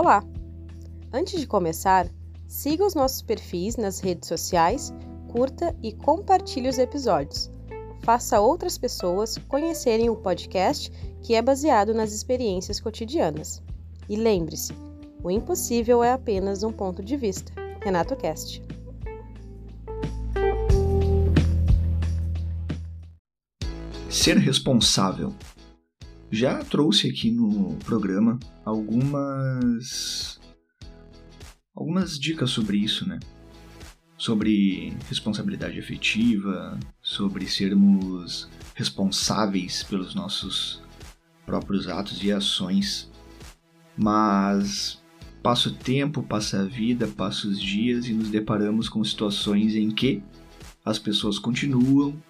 Olá! Antes de começar, siga os nossos perfis nas redes sociais, curta e compartilhe os episódios. Faça outras pessoas conhecerem o podcast que é baseado nas experiências cotidianas. E lembre-se, o impossível é apenas um ponto de vista. Renato Cast. Ser responsável. Já trouxe aqui no programa algumas algumas dicas sobre isso, né? Sobre responsabilidade afetiva, sobre sermos responsáveis pelos nossos próprios atos e ações. Mas passa o tempo, passa a vida, passa os dias e nos deparamos com situações em que as pessoas continuam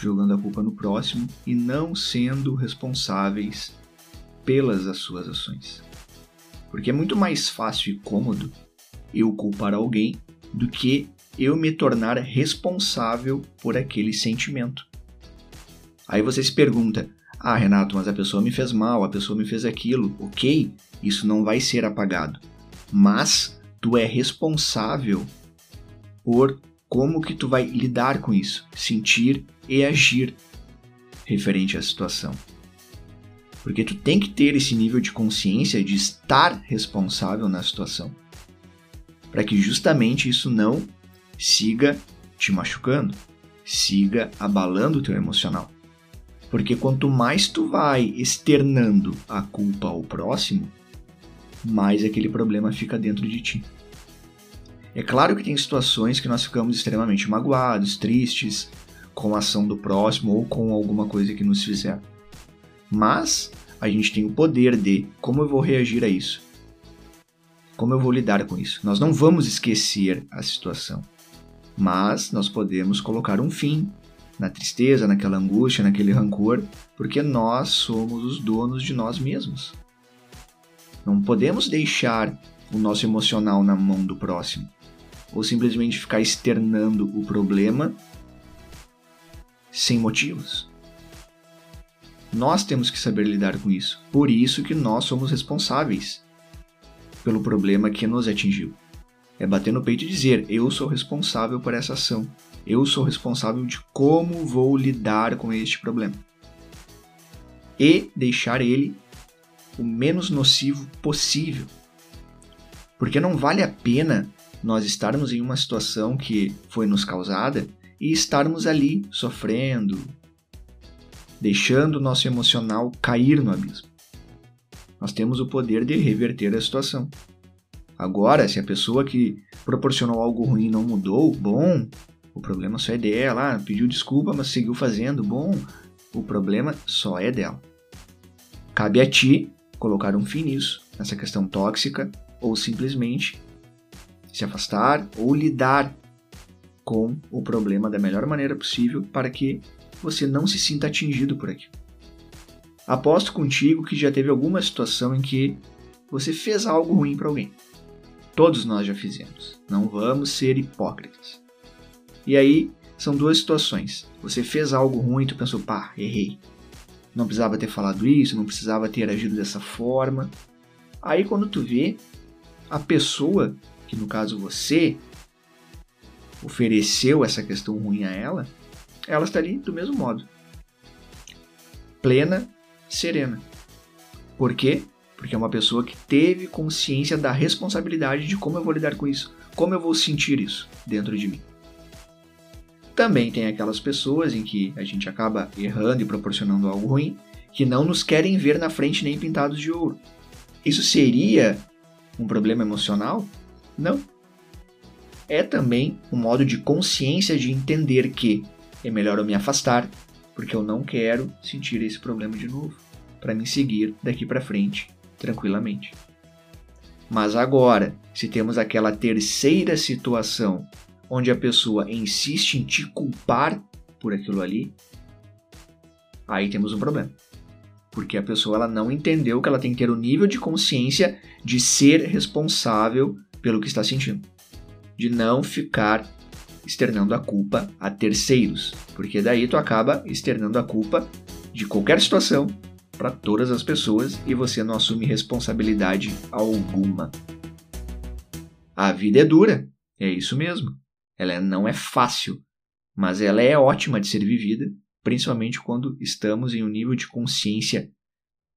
jogando a culpa no próximo e não sendo responsáveis pelas as suas ações. Porque é muito mais fácil e cômodo eu culpar alguém do que eu me tornar responsável por aquele sentimento. Aí você se pergunta: ah, Renato, mas a pessoa me fez mal, a pessoa me fez aquilo. Ok, isso não vai ser apagado. Mas tu é responsável por como que tu vai lidar com isso, sentir e agir referente à situação. Porque tu tem que ter esse nível de consciência de estar responsável na situação. Para que justamente isso não siga te machucando, siga abalando o teu emocional. Porque quanto mais tu vai externando a culpa ao próximo, mais aquele problema fica dentro de ti. É claro que tem situações que nós ficamos extremamente magoados, tristes com a ação do próximo ou com alguma coisa que nos fizeram. Mas a gente tem o poder de como eu vou reagir a isso. Como eu vou lidar com isso? Nós não vamos esquecer a situação, mas nós podemos colocar um fim na tristeza, naquela angústia, naquele rancor, porque nós somos os donos de nós mesmos. Não podemos deixar o nosso emocional na mão do próximo, ou simplesmente ficar externando o problema sem motivos. Nós temos que saber lidar com isso. Por isso que nós somos responsáveis pelo problema que nos atingiu. É bater no peito e dizer: eu sou responsável por essa ação. Eu sou responsável de como vou lidar com este problema. E deixar ele o menos nocivo possível. Porque não vale a pena nós estarmos em uma situação que foi nos causada e estarmos ali sofrendo, deixando o nosso emocional cair no abismo. Nós temos o poder de reverter a situação. Agora, se a pessoa que proporcionou algo ruim não mudou, bom, o problema só é dela. Ah, pediu desculpa, mas seguiu fazendo. Bom, o problema só é dela. Cabe a ti colocar um fim nisso, nessa questão tóxica, ou simplesmente se afastar ou lidar com o problema da melhor maneira possível para que você não se sinta atingido por aquilo. Aposto contigo que já teve alguma situação em que você fez algo ruim para alguém. Todos nós já fizemos. Não vamos ser hipócritas. E aí são duas situações. Você fez algo ruim e tu pensou, pá, errei. Não precisava ter falado isso, não precisava ter agido dessa forma. Aí quando tu vê a pessoa, que no caso você, ofereceu essa questão ruim a ela, ela está ali do mesmo modo. Plena, serena. Por quê? Porque é uma pessoa que teve consciência da responsabilidade de como eu vou lidar com isso, como eu vou sentir isso dentro de mim. Também tem aquelas pessoas em que a gente acaba errando e proporcionando algo ruim, que não nos querem ver na frente nem pintados de ouro. Isso seria um problema emocional? Não. É também um modo de consciência de entender que é melhor eu me afastar, porque eu não quero sentir esse problema de novo, para me seguir daqui para frente tranquilamente. Mas agora, se temos aquela terceira situação onde a pessoa insiste em te culpar por aquilo ali, aí temos um problema. Porque a pessoa ela não entendeu que ela tem que ter o nível de consciência de ser responsável pelo que está sentindo. De não ficar externando a culpa a terceiros. Porque daí tu acaba externando a culpa de qualquer situação para todas as pessoas e você não assume responsabilidade alguma. A vida é dura, é isso mesmo. Ela não é fácil, mas ela é ótima de ser vivida, principalmente quando estamos em um nível de consciência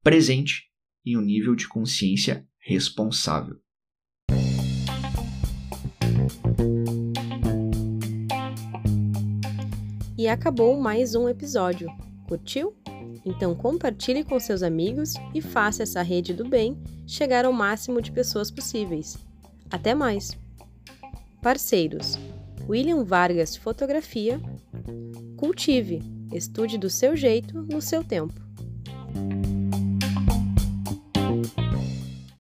presente e um nível de consciência responsável. E acabou mais um episódio. Curtiu? Então compartilhe com seus amigos e faça essa rede do bem chegar ao máximo de pessoas possíveis. Até mais! Parceiros: William Vargas Fotografia. Cultive, estude do seu jeito, no seu tempo.